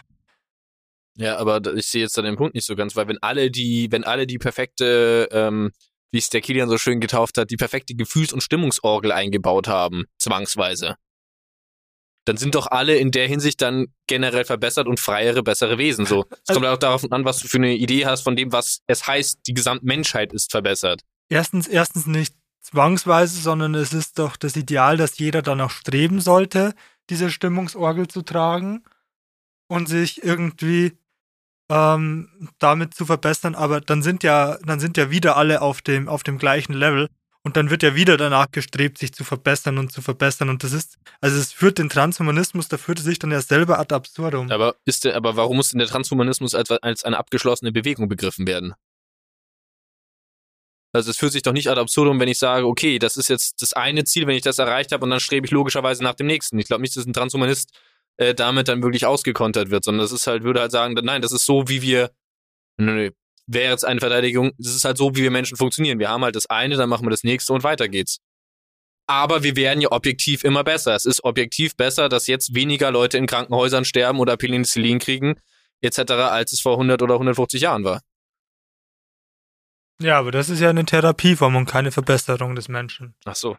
Ja, aber ich sehe jetzt da den Punkt nicht so ganz, weil wenn alle die, wenn alle die perfekte, ähm, wie es der Kilian so schön getauft hat, die perfekte Gefühls- und Stimmungsorgel eingebaut haben, zwangsweise, dann sind doch alle in der Hinsicht dann generell verbessert und freiere, bessere Wesen. So, es kommt auch darauf an, was du für eine Idee hast von dem, was es heißt, die Gesamtmenschheit ist verbessert. erstens, erstens nicht zwangsweise, sondern es ist doch das Ideal, dass jeder danach streben sollte, diese Stimmungsorgel zu tragen und sich irgendwie ähm, damit zu verbessern, aber dann sind ja, dann sind ja wieder alle auf dem, auf dem gleichen Level und dann wird ja wieder danach gestrebt, sich zu verbessern und zu verbessern. Und das ist, also es führt den Transhumanismus, da führt es sich dann ja selber ad absurdum. Aber ist der, aber warum muss denn der Transhumanismus als, als eine abgeschlossene Bewegung begriffen werden? Also es fühlt sich doch nicht ad absurdum, wenn ich sage, okay, das ist jetzt das eine Ziel, wenn ich das erreicht habe, und dann strebe ich logischerweise nach dem nächsten. Ich glaube nicht, dass ein Transhumanist äh, damit dann wirklich ausgekontert wird, sondern das ist halt, würde halt sagen, nein, das ist so, wie wir, nö, nö, wäre jetzt eine Verteidigung, das ist halt so, wie wir Menschen funktionieren. Wir haben halt das eine, dann machen wir das nächste und weiter geht's. Aber wir werden ja objektiv immer besser. Es ist objektiv besser, dass jetzt weniger Leute in Krankenhäusern sterben oder Penicillin kriegen, etc., als es vor 100 oder 150 Jahren war. Ja, aber das ist ja eine Therapieform und keine Verbesserung des Menschen. Ach so.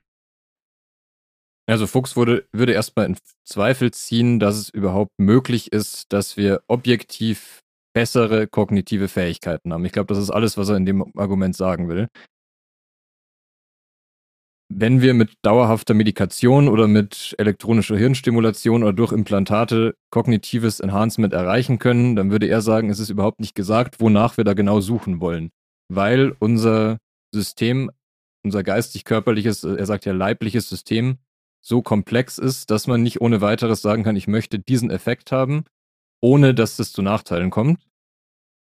Also Fuchs würde, würde erstmal in Zweifel ziehen, dass es überhaupt möglich ist, dass wir objektiv bessere kognitive Fähigkeiten haben. Ich glaube, das ist alles, was er in dem Argument sagen will. Wenn wir mit dauerhafter Medikation oder mit elektronischer Hirnstimulation oder durch Implantate kognitives Enhancement erreichen können, dann würde er sagen, es ist überhaupt nicht gesagt, wonach wir da genau suchen wollen. Weil unser System, unser geistig-körperliches, er sagt ja leibliches System, so komplex ist, dass man nicht ohne weiteres sagen kann, ich möchte diesen Effekt haben, ohne dass das zu Nachteilen kommt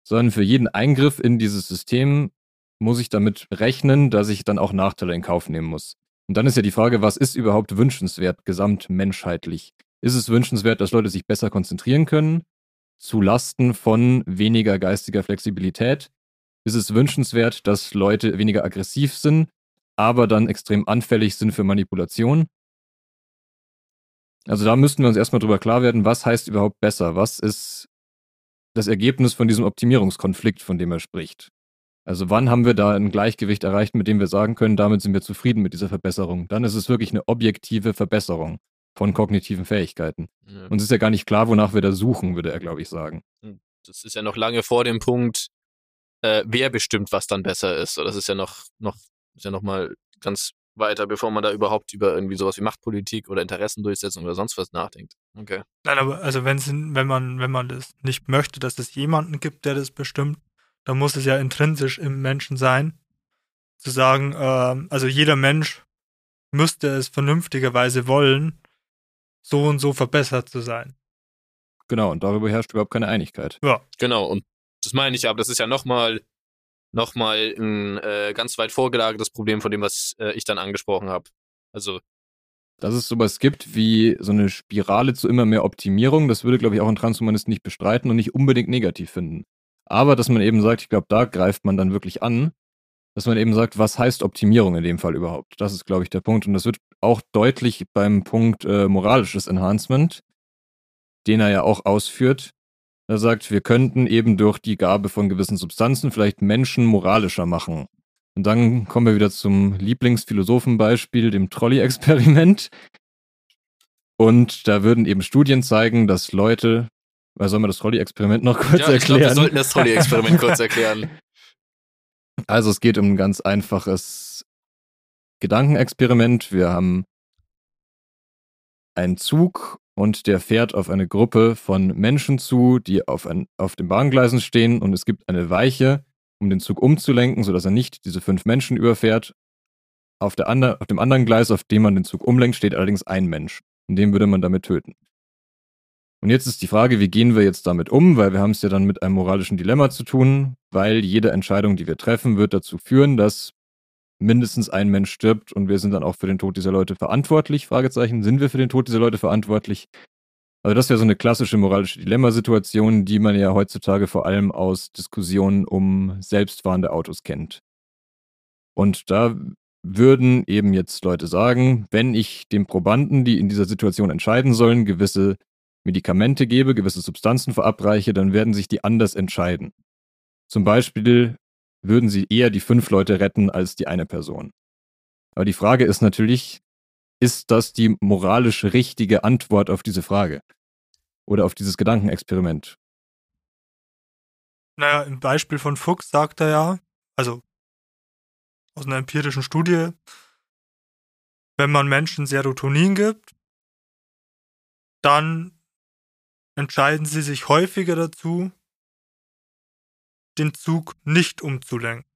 sondern für jeden Eingriff in dieses System muss ich damit rechnen, dass ich dann auch Nachteile in Kauf nehmen muss. Und dann ist ja die Frage, was ist überhaupt wünschenswert gesamtmenschheitlich? Ist es wünschenswert, dass Leute sich besser konzentrieren können, zu Lasten von weniger geistiger Flexibilität? Ist es wünschenswert, dass Leute weniger aggressiv sind, aber dann extrem anfällig sind für Manipulation? Also da müssten wir uns erstmal drüber klar werden, was heißt überhaupt besser? Was ist das Ergebnis von diesem Optimierungskonflikt, von dem er spricht. Also wann haben wir da ein Gleichgewicht erreicht, mit dem wir sagen können, damit sind wir zufrieden mit dieser Verbesserung? Dann ist es wirklich eine objektive Verbesserung von kognitiven Fähigkeiten. Ja. Und es ist ja gar nicht klar, wonach wir da suchen, würde er, glaube ich, sagen. Hm, das ist ja noch lange vor dem Punkt, äh, wer bestimmt, was dann besser ist. das ist ja noch, noch, ist ja noch mal ganz weiter, bevor man da überhaupt über irgendwie sowas wie Machtpolitik oder Interessendurchsetzung oder sonst was nachdenkt. Okay. Nein, aber also wenn's, wenn man, wenn man das nicht möchte, dass es jemanden gibt, der das bestimmt, dann muss es ja intrinsisch im Menschen sein. Zu sagen, äh, also jeder Mensch müsste es vernünftigerweise wollen, so und so verbessert zu sein. Genau, und darüber herrscht überhaupt keine Einigkeit. Ja. Genau, und das meine ich aber, das ist ja nochmal nochmal ein äh, ganz weit vorgelagertes Problem von dem, was äh, ich dann angesprochen habe. Also. Dass es sowas gibt wie so eine Spirale zu immer mehr Optimierung, das würde, glaube ich, auch ein Transhumanist nicht bestreiten und nicht unbedingt negativ finden. Aber dass man eben sagt, ich glaube, da greift man dann wirklich an, dass man eben sagt, was heißt Optimierung in dem Fall überhaupt? Das ist, glaube ich, der Punkt. Und das wird auch deutlich beim Punkt äh, moralisches Enhancement, den er ja auch ausführt, er sagt, wir könnten eben durch die Gabe von gewissen Substanzen vielleicht Menschen moralischer machen. Und dann kommen wir wieder zum Lieblingsphilosophenbeispiel, dem Trolley-Experiment. Und da würden eben Studien zeigen, dass Leute, weil sollen wir das Trolley-Experiment noch kurz ja, ich erklären? Glaub, wir sollten das Trolley-Experiment kurz [LAUGHS] erklären. Also es geht um ein ganz einfaches Gedankenexperiment. Wir haben einen Zug und der fährt auf eine Gruppe von Menschen zu, die auf, ein, auf den Bahngleisen stehen und es gibt eine Weiche, um den Zug umzulenken, sodass er nicht diese fünf Menschen überfährt. Auf, der andre, auf dem anderen Gleis, auf dem man den Zug umlenkt, steht allerdings ein Mensch. Und den würde man damit töten. Und jetzt ist die Frage, wie gehen wir jetzt damit um, weil wir haben es ja dann mit einem moralischen Dilemma zu tun, weil jede Entscheidung, die wir treffen, wird dazu führen, dass mindestens ein Mensch stirbt und wir sind dann auch für den Tod dieser Leute verantwortlich? Fragezeichen. Sind wir für den Tod dieser Leute verantwortlich? Also das ja so eine klassische moralische Dilemmasituation, die man ja heutzutage vor allem aus Diskussionen um selbstfahrende Autos kennt. Und da würden eben jetzt Leute sagen, wenn ich den Probanden, die in dieser Situation entscheiden sollen, gewisse Medikamente gebe, gewisse Substanzen verabreiche, dann werden sich die anders entscheiden. Zum Beispiel würden sie eher die fünf Leute retten als die eine Person. Aber die Frage ist natürlich, ist das die moralisch richtige Antwort auf diese Frage? Oder auf dieses Gedankenexperiment? Naja, im Beispiel von Fuchs sagt er ja, also aus einer empirischen Studie, wenn man Menschen Serotonin gibt, dann entscheiden sie sich häufiger dazu, den Zug nicht umzulenken.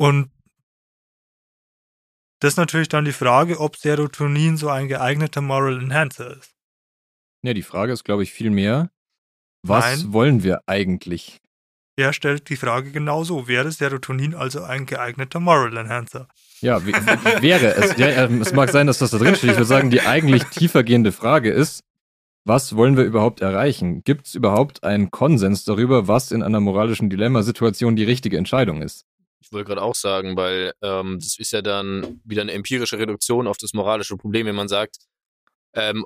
Und das ist natürlich dann die Frage, ob Serotonin so ein geeigneter Moral Enhancer ist. Ja, die Frage ist, glaube ich, viel mehr, was Nein. wollen wir eigentlich? Er stellt die Frage genauso. Wäre Serotonin also ein geeigneter Moral Enhancer? Ja, wäre es? Ja, ja, es mag sein, dass das da drin steht. Ich würde sagen, die eigentlich tiefergehende Frage ist, was wollen wir überhaupt erreichen? Gibt es überhaupt einen Konsens darüber, was in einer moralischen Dilemmasituation die richtige Entscheidung ist? Ich wollte gerade auch sagen, weil ähm, das ist ja dann wieder eine empirische Reduktion auf das moralische Problem, wenn man sagt, ähm,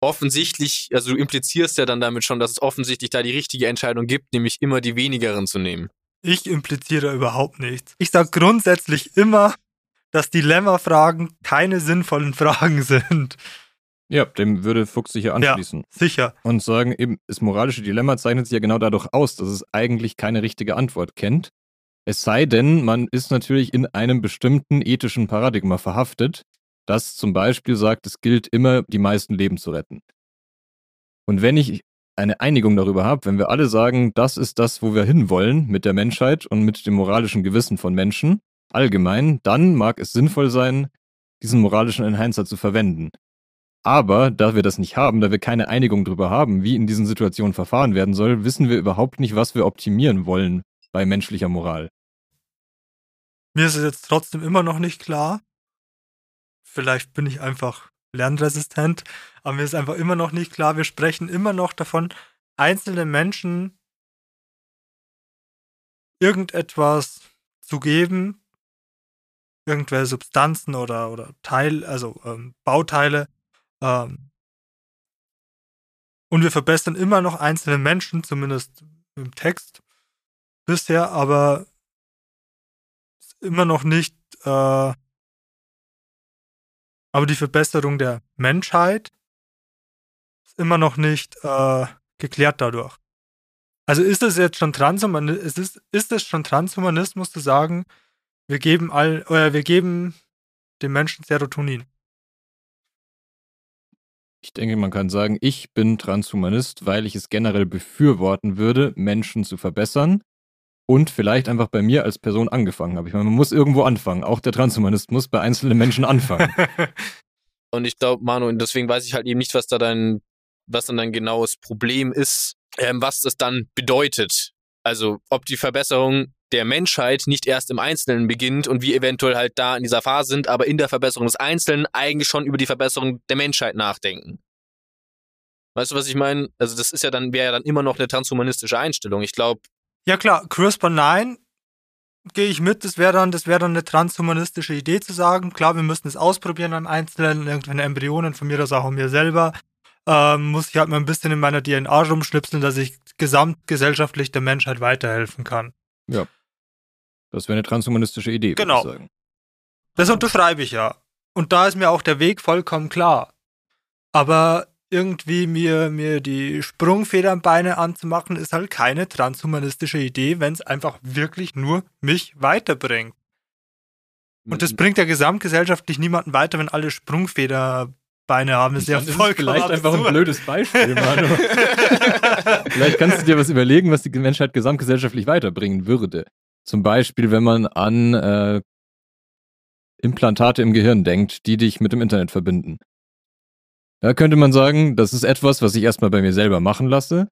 offensichtlich, also du implizierst ja dann damit schon, dass es offensichtlich da die richtige Entscheidung gibt, nämlich immer die wenigeren zu nehmen. Ich impliziere überhaupt nichts. Ich sage grundsätzlich immer, dass Dilemma-Fragen keine sinnvollen Fragen [LAUGHS] sind. Ja, dem würde Fuchs sicher anschließen. Sicher. Und sagen, eben, das moralische Dilemma zeichnet sich ja genau dadurch aus, dass es eigentlich keine richtige Antwort kennt. Es sei denn, man ist natürlich in einem bestimmten ethischen Paradigma verhaftet, das zum Beispiel sagt, es gilt immer, die meisten Leben zu retten. Und wenn ich eine Einigung darüber habe, wenn wir alle sagen, das ist das, wo wir hinwollen mit der Menschheit und mit dem moralischen Gewissen von Menschen, allgemein, dann mag es sinnvoll sein, diesen moralischen Enhancer zu verwenden. Aber da wir das nicht haben, da wir keine Einigung darüber haben, wie in diesen Situationen verfahren werden soll, wissen wir überhaupt nicht, was wir optimieren wollen bei menschlicher Moral. Mir ist es jetzt trotzdem immer noch nicht klar. Vielleicht bin ich einfach lernresistent, aber mir ist einfach immer noch nicht klar. Wir sprechen immer noch davon, einzelne Menschen irgendetwas zu geben, irgendwelche Substanzen oder, oder Teil, also ähm, Bauteile. Ähm, und wir verbessern immer noch einzelne Menschen, zumindest im Text bisher, aber immer noch nicht, äh, aber die Verbesserung der Menschheit ist immer noch nicht äh, geklärt dadurch. Also ist es jetzt schon Transhumanismus, ist, ist es schon Transhumanismus zu sagen, wir geben all, äh, wir geben dem Menschen Serotonin? Ich denke, man kann sagen, ich bin Transhumanist, weil ich es generell befürworten würde, Menschen zu verbessern und vielleicht einfach bei mir als Person angefangen habe. Ich meine, man muss irgendwo anfangen. Auch der Transhumanist muss bei einzelnen Menschen anfangen. [LAUGHS] Und ich glaube, Manu, deswegen weiß ich halt eben nicht, was da dein, was dann dein genaues Problem ist, ähm, was das dann bedeutet. Also, ob die Verbesserung der Menschheit nicht erst im Einzelnen beginnt und wir eventuell halt da in dieser Phase sind, aber in der Verbesserung des Einzelnen eigentlich schon über die Verbesserung der Menschheit nachdenken. Weißt du, was ich meine? Also, das ist ja dann, wäre ja dann immer noch eine transhumanistische Einstellung. Ich glaube, Ja klar, CRISPR 9 gehe ich mit, das wäre dann, das wäre dann eine transhumanistische Idee zu sagen, klar, wir müssen es ausprobieren am Einzelnen, irgendwelche Embryonen von mir, das auch an mir selber. Ähm, muss ich halt mal ein bisschen in meiner DNA rumschnipseln, dass ich gesamtgesellschaftlich der Menschheit weiterhelfen kann. Das wäre eine transhumanistische Idee, würde Genau. ich sagen. Das unterschreibe ich ja. Und da ist mir auch der Weg vollkommen klar. Aber irgendwie mir, mir die Sprungfedernbeine anzumachen, ist halt keine transhumanistische Idee, wenn es einfach wirklich nur mich weiterbringt. Und das bringt ja gesamtgesellschaftlich niemanden weiter, wenn alle Sprungfederbeine haben. Das ist ja vollkommen vielleicht einfach ein blödes Beispiel, Manu. [LAUGHS] vielleicht kannst du dir was überlegen, was die Menschheit gesamtgesellschaftlich weiterbringen würde. Zum Beispiel, wenn man an äh, Implantate im Gehirn denkt, die dich mit dem Internet verbinden. Da könnte man sagen, das ist etwas, was ich erstmal bei mir selber machen lasse,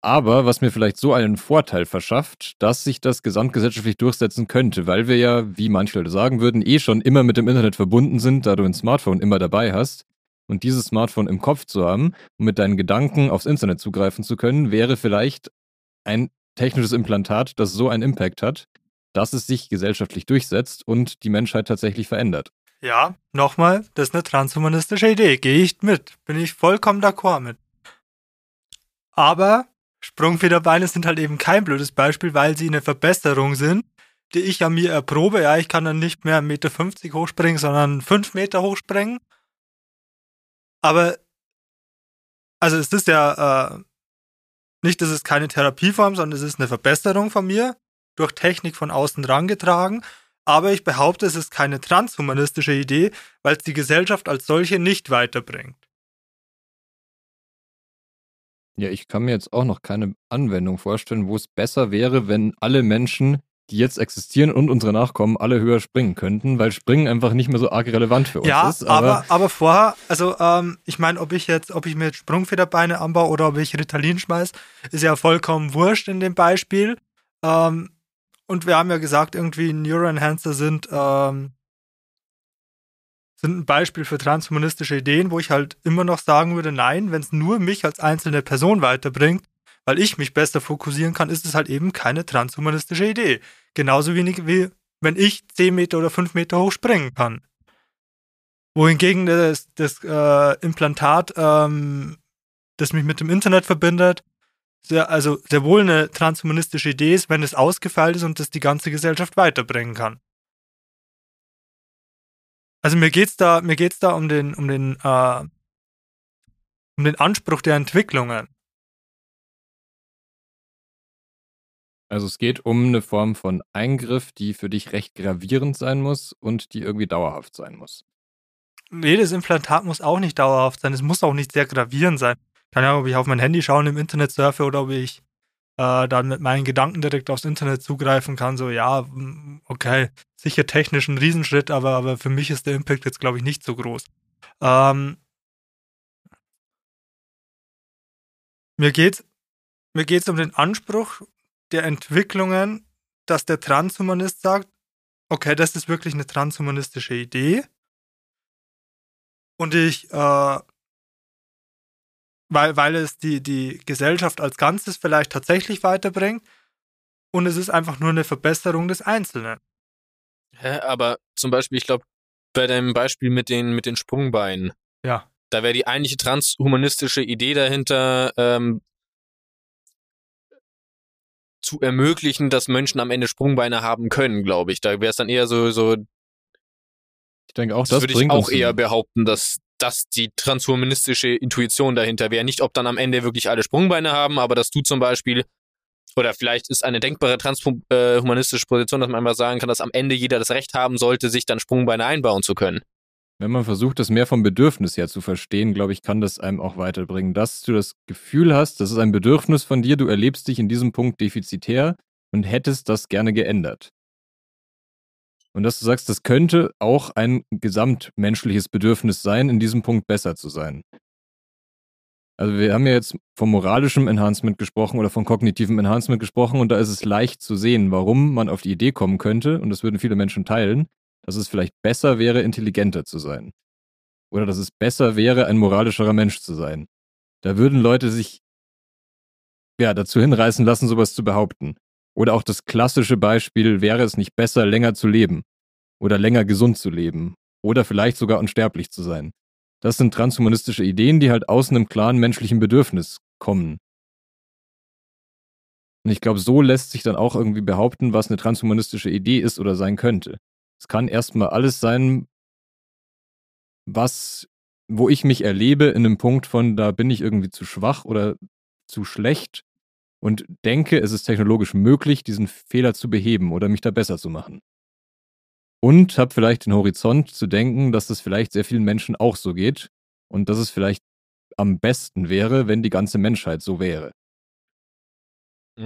aber was mir vielleicht so einen Vorteil verschafft, dass sich das gesamtgesellschaftlich durchsetzen könnte, weil wir ja, wie manche Leute sagen würden, eh schon immer mit dem Internet verbunden sind, da du ein Smartphone immer dabei hast. Und dieses Smartphone im Kopf zu haben und mit deinen Gedanken aufs Internet zugreifen zu können, wäre vielleicht ein technisches Implantat, das so einen Impact hat, dass es sich gesellschaftlich durchsetzt und die Menschheit tatsächlich verändert. Ja, nochmal, das ist eine transhumanistische Idee. Gehe ich mit. Bin ich vollkommen d'accord mit. Aber Sprungfederbeine sind halt eben kein blödes Beispiel, weil sie eine Verbesserung sind, die ich an mir erprobe. Ja, ich kann dann nicht mehr 1,50 Meter hochspringen, sondern 5 Meter hochspringen. Aber, also es ist ja äh, nicht, dass es keine Therapieform, sondern es ist eine Verbesserung von mir. durch Technik von außen rangetragen, aber ich behaupte, es ist keine transhumanistische Idee, weil es die Gesellschaft als solche nicht weiterbringt. Ja, ich kann mir jetzt auch noch keine Anwendung vorstellen, wo es besser wäre, wenn alle Menschen, die jetzt existieren und unsere Nachkommen, alle höher springen könnten, weil Springen einfach nicht mehr so arg relevant für uns ja, ist. Aber, aber, aber vorher, also ähm, ich meine, ob ich jetzt, ob ich mir jetzt Sprungfederbeine anbaue oder ob ich Ritalin schmeiß, ist ja vollkommen wurscht in dem Beispiel. Ähm, und wir haben ja gesagt, irgendwie Neuroenhancer sind ähm, sind ein Beispiel für transhumanistische Ideen, wo ich halt immer noch sagen würde, nein, wenn es nur mich als einzelne Person weiterbringt, weil ich mich besser fokussieren kann, ist es halt eben keine transhumanistische Idee. Genauso wenig wie wenn ich 10 Meter oder 5 Meter hoch springen kann. Wohingegen das, das äh, Implantat, ähm, das mich mit dem Internet verbindet, sehr, also sehr wohl eine transhumanistische Idee ist, wenn es ausgefeilt ist und das die ganze Gesellschaft weiterbringen kann. Also mir geht's da, mir geht's da um den, um den, äh, um den Anspruch der Entwicklungen. Also es geht um eine Form von Eingriff, die für dich recht gravierend sein muss und die irgendwie dauerhaft sein muss. Jedes Implantat muss auch nicht dauerhaft sein. Es muss auch nicht sehr gravierend sein. Keine Ahnung, ob ich auf mein Handy schaue und im Internet surfe oder ob ich äh, dann mit meinen Gedanken direkt aufs Internet zugreifen kann. So, ja, okay, sicher technisch ein Riesenschritt, aber, aber für mich ist der Impact jetzt, glaube ich, nicht so groß. Ähm, mir geht mir geht's um den Anspruch der Entwicklungen, dass der Transhumanist sagt, okay, das ist wirklich eine transhumanistische Idee. Und ich, äh, weil, weil es die, die Gesellschaft als Ganzes vielleicht tatsächlich weiterbringt und es ist einfach nur eine Verbesserung des Einzelnen. Hä, aber zum Beispiel, ich glaube, bei deinem Beispiel mit den, mit den Sprungbeinen, Ja. da wäre die eigentliche transhumanistische Idee dahinter, ähm, zu ermöglichen, dass Menschen am Ende Sprungbeine haben können, glaube ich. Da wäre es dann eher so, so Ich denke auch, das, das, würde ich auch eher behaupten, dass das die transhumanistische Intuition dahinter wäre. Nicht, ob dann am Ende wirklich alle Sprungbeine haben, aber dass du zum Beispiel, oder vielleicht ist eine denkbare transhumanistische Position, dass man einfach sagen kann, dass am Ende jeder das Recht haben sollte, sich dann Sprungbeine einbauen zu können. Wenn man versucht, das mehr vom Bedürfnis her zu verstehen, glaube ich, kann das einem auch weiterbringen. Dass du das Gefühl hast, das ist ein Bedürfnis von dir, du erlebst dich in diesem Punkt defizitär und hättest das gerne geändert. Und dass du sagst, das könnte auch ein gesamtmenschliches Bedürfnis sein, in diesem Punkt besser zu sein. Also wir haben ja jetzt vom moralischem Enhancement gesprochen oder von kognitivem Enhancement gesprochen und da ist es leicht zu sehen, warum man auf die Idee kommen könnte, und das würden viele Menschen teilen, dass es vielleicht besser wäre, intelligenter zu sein. Oder dass es besser wäre, ein moralischerer Mensch zu sein. Da würden Leute sich ja dazu hinreißen lassen, sowas zu behaupten. Oder auch das klassische Beispiel, wäre es nicht besser, länger zu leben? Oder länger gesund zu leben? Oder vielleicht sogar unsterblich zu sein? Das sind transhumanistische Ideen, die halt aus einem klaren menschlichen Bedürfnis kommen. Und ich glaube, so lässt sich dann auch irgendwie behaupten, was eine transhumanistische Idee ist oder sein könnte. Es kann erstmal alles sein, was, wo ich mich erlebe in einem Punkt von, da bin ich irgendwie zu schwach oder zu schlecht und denke, es ist technologisch möglich, diesen Fehler zu beheben oder mich da besser zu machen. Und habe vielleicht den Horizont zu denken, dass es vielleicht sehr vielen Menschen auch so geht und dass es vielleicht am besten wäre, wenn die ganze Menschheit so wäre.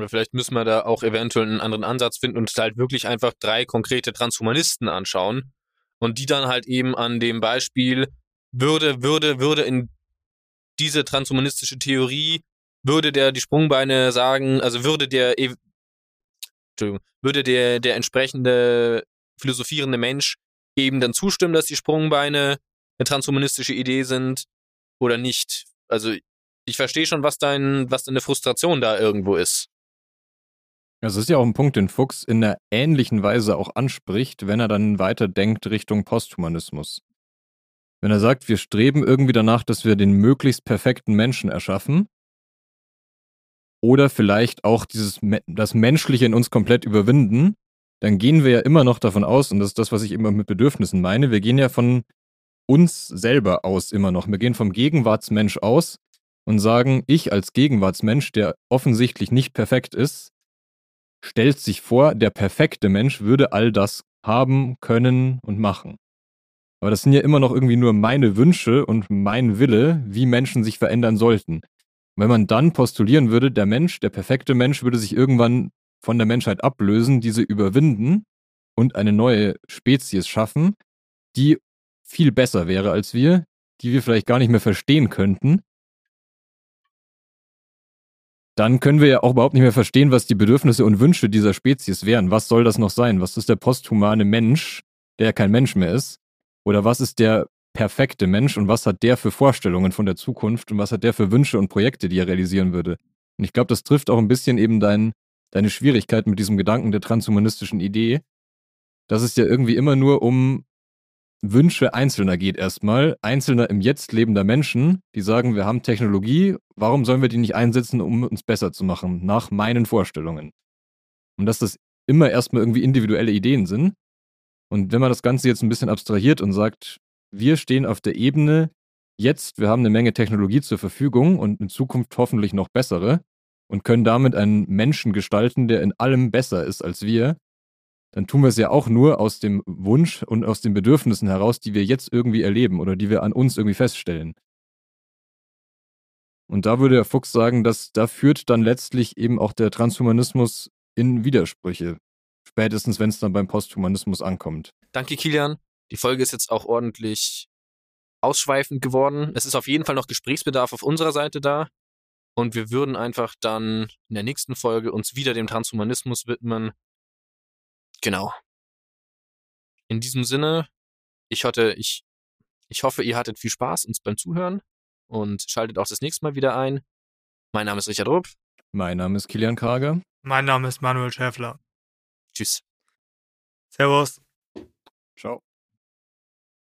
Vielleicht müssen wir da auch eventuell einen anderen Ansatz finden und halt wirklich einfach drei konkrete Transhumanisten anschauen und die dann halt eben an dem Beispiel würde, würde, würde in diese transhumanistische Theorie, würde der die Sprungbeine sagen, also würde der, ev- Entschuldigung, würde der, der entsprechende philosophierende Mensch eben dann zustimmen, dass die Sprungbeine eine transhumanistische Idee sind oder nicht. Also ich verstehe schon, was dein, was deine Frustration da irgendwo ist. Es ist ja auch ein Punkt, den Fuchs in einer ähnlichen Weise auch anspricht, wenn er dann weiter denkt Richtung Posthumanismus. Wenn er sagt, wir streben irgendwie danach, dass wir den möglichst perfekten Menschen erschaffen, oder vielleicht auch dieses, das Menschliche in uns komplett überwinden, dann gehen wir ja immer noch davon aus, und das ist das, was ich immer mit Bedürfnissen meine, wir gehen ja von uns selber aus immer noch. Wir gehen vom Gegenwartsmensch aus und sagen, ich als Gegenwartsmensch, der offensichtlich nicht perfekt ist, stellt sich vor, der perfekte Mensch würde all das haben, können und machen. Aber das sind ja immer noch irgendwie nur meine Wünsche und mein Wille, wie Menschen sich verändern sollten. wenn man dann postulieren würde, der Mensch, der perfekte Mensch, würde sich irgendwann von der Menschheit ablösen, diese überwinden und eine neue Spezies schaffen, die viel besser wäre als wir, die wir vielleicht gar nicht mehr verstehen könnten, dann können wir ja auch überhaupt nicht mehr verstehen, was die Bedürfnisse und Wünsche dieser Spezies wären. Was soll das noch sein? Was ist der posthumane Mensch, der kein Mensch mehr ist? Oder was ist der perfekte Mensch und was hat der für Vorstellungen von der Zukunft und was hat der für Wünsche und Projekte, die er realisieren würde? Und ich glaube, das trifft auch ein bisschen eben dein, deine Schwierigkeit mit diesem Gedanken der transhumanistischen Idee, dass es ja irgendwie immer nur um Wünsche Einzelner geht erstmal, Einzelner im Jetzt lebender Menschen, die sagen, wir haben Technologie, warum sollen wir die nicht einsetzen, um uns besser zu machen, nach meinen Vorstellungen? Und dass das immer erstmal irgendwie individuelle Ideen sind. Und wenn man das Ganze jetzt ein bisschen abstrahiert und sagt, wir stehen auf der Ebene, jetzt, wir haben eine Menge Technologie zur Verfügung und in Zukunft hoffentlich noch bessere und können damit einen Menschen gestalten, der in allem besser ist als wir, dann tun wir es ja auch nur aus dem Wunsch und aus den Bedürfnissen heraus, die wir jetzt irgendwie erleben oder die wir an uns irgendwie feststellen. Und da würde der Fuchs sagen, dass da führt dann letztlich eben auch der Transhumanismus in Widersprüche. Spätestens, wenn es dann beim Posthumanismus ankommt. Danke, Kilian. Die Folge ist jetzt auch ordentlich ausschweifend geworden. Es ist auf jeden Fall noch Gesprächsbedarf auf unserer Seite da. Und wir würden einfach dann in der nächsten Folge uns wieder dem Transhumanismus widmen Genau. In diesem Sinne, ich hatte, ich, ich hoffe, ihr hattet viel Spaß uns beim Zuhören und schaltet auch das nächste Mal wieder ein. Mein Name ist Richard Rupp. Mein Name ist Kilian Krager. Mein Name ist Manuel Schäfler. Tschüss. Servus. Ciao.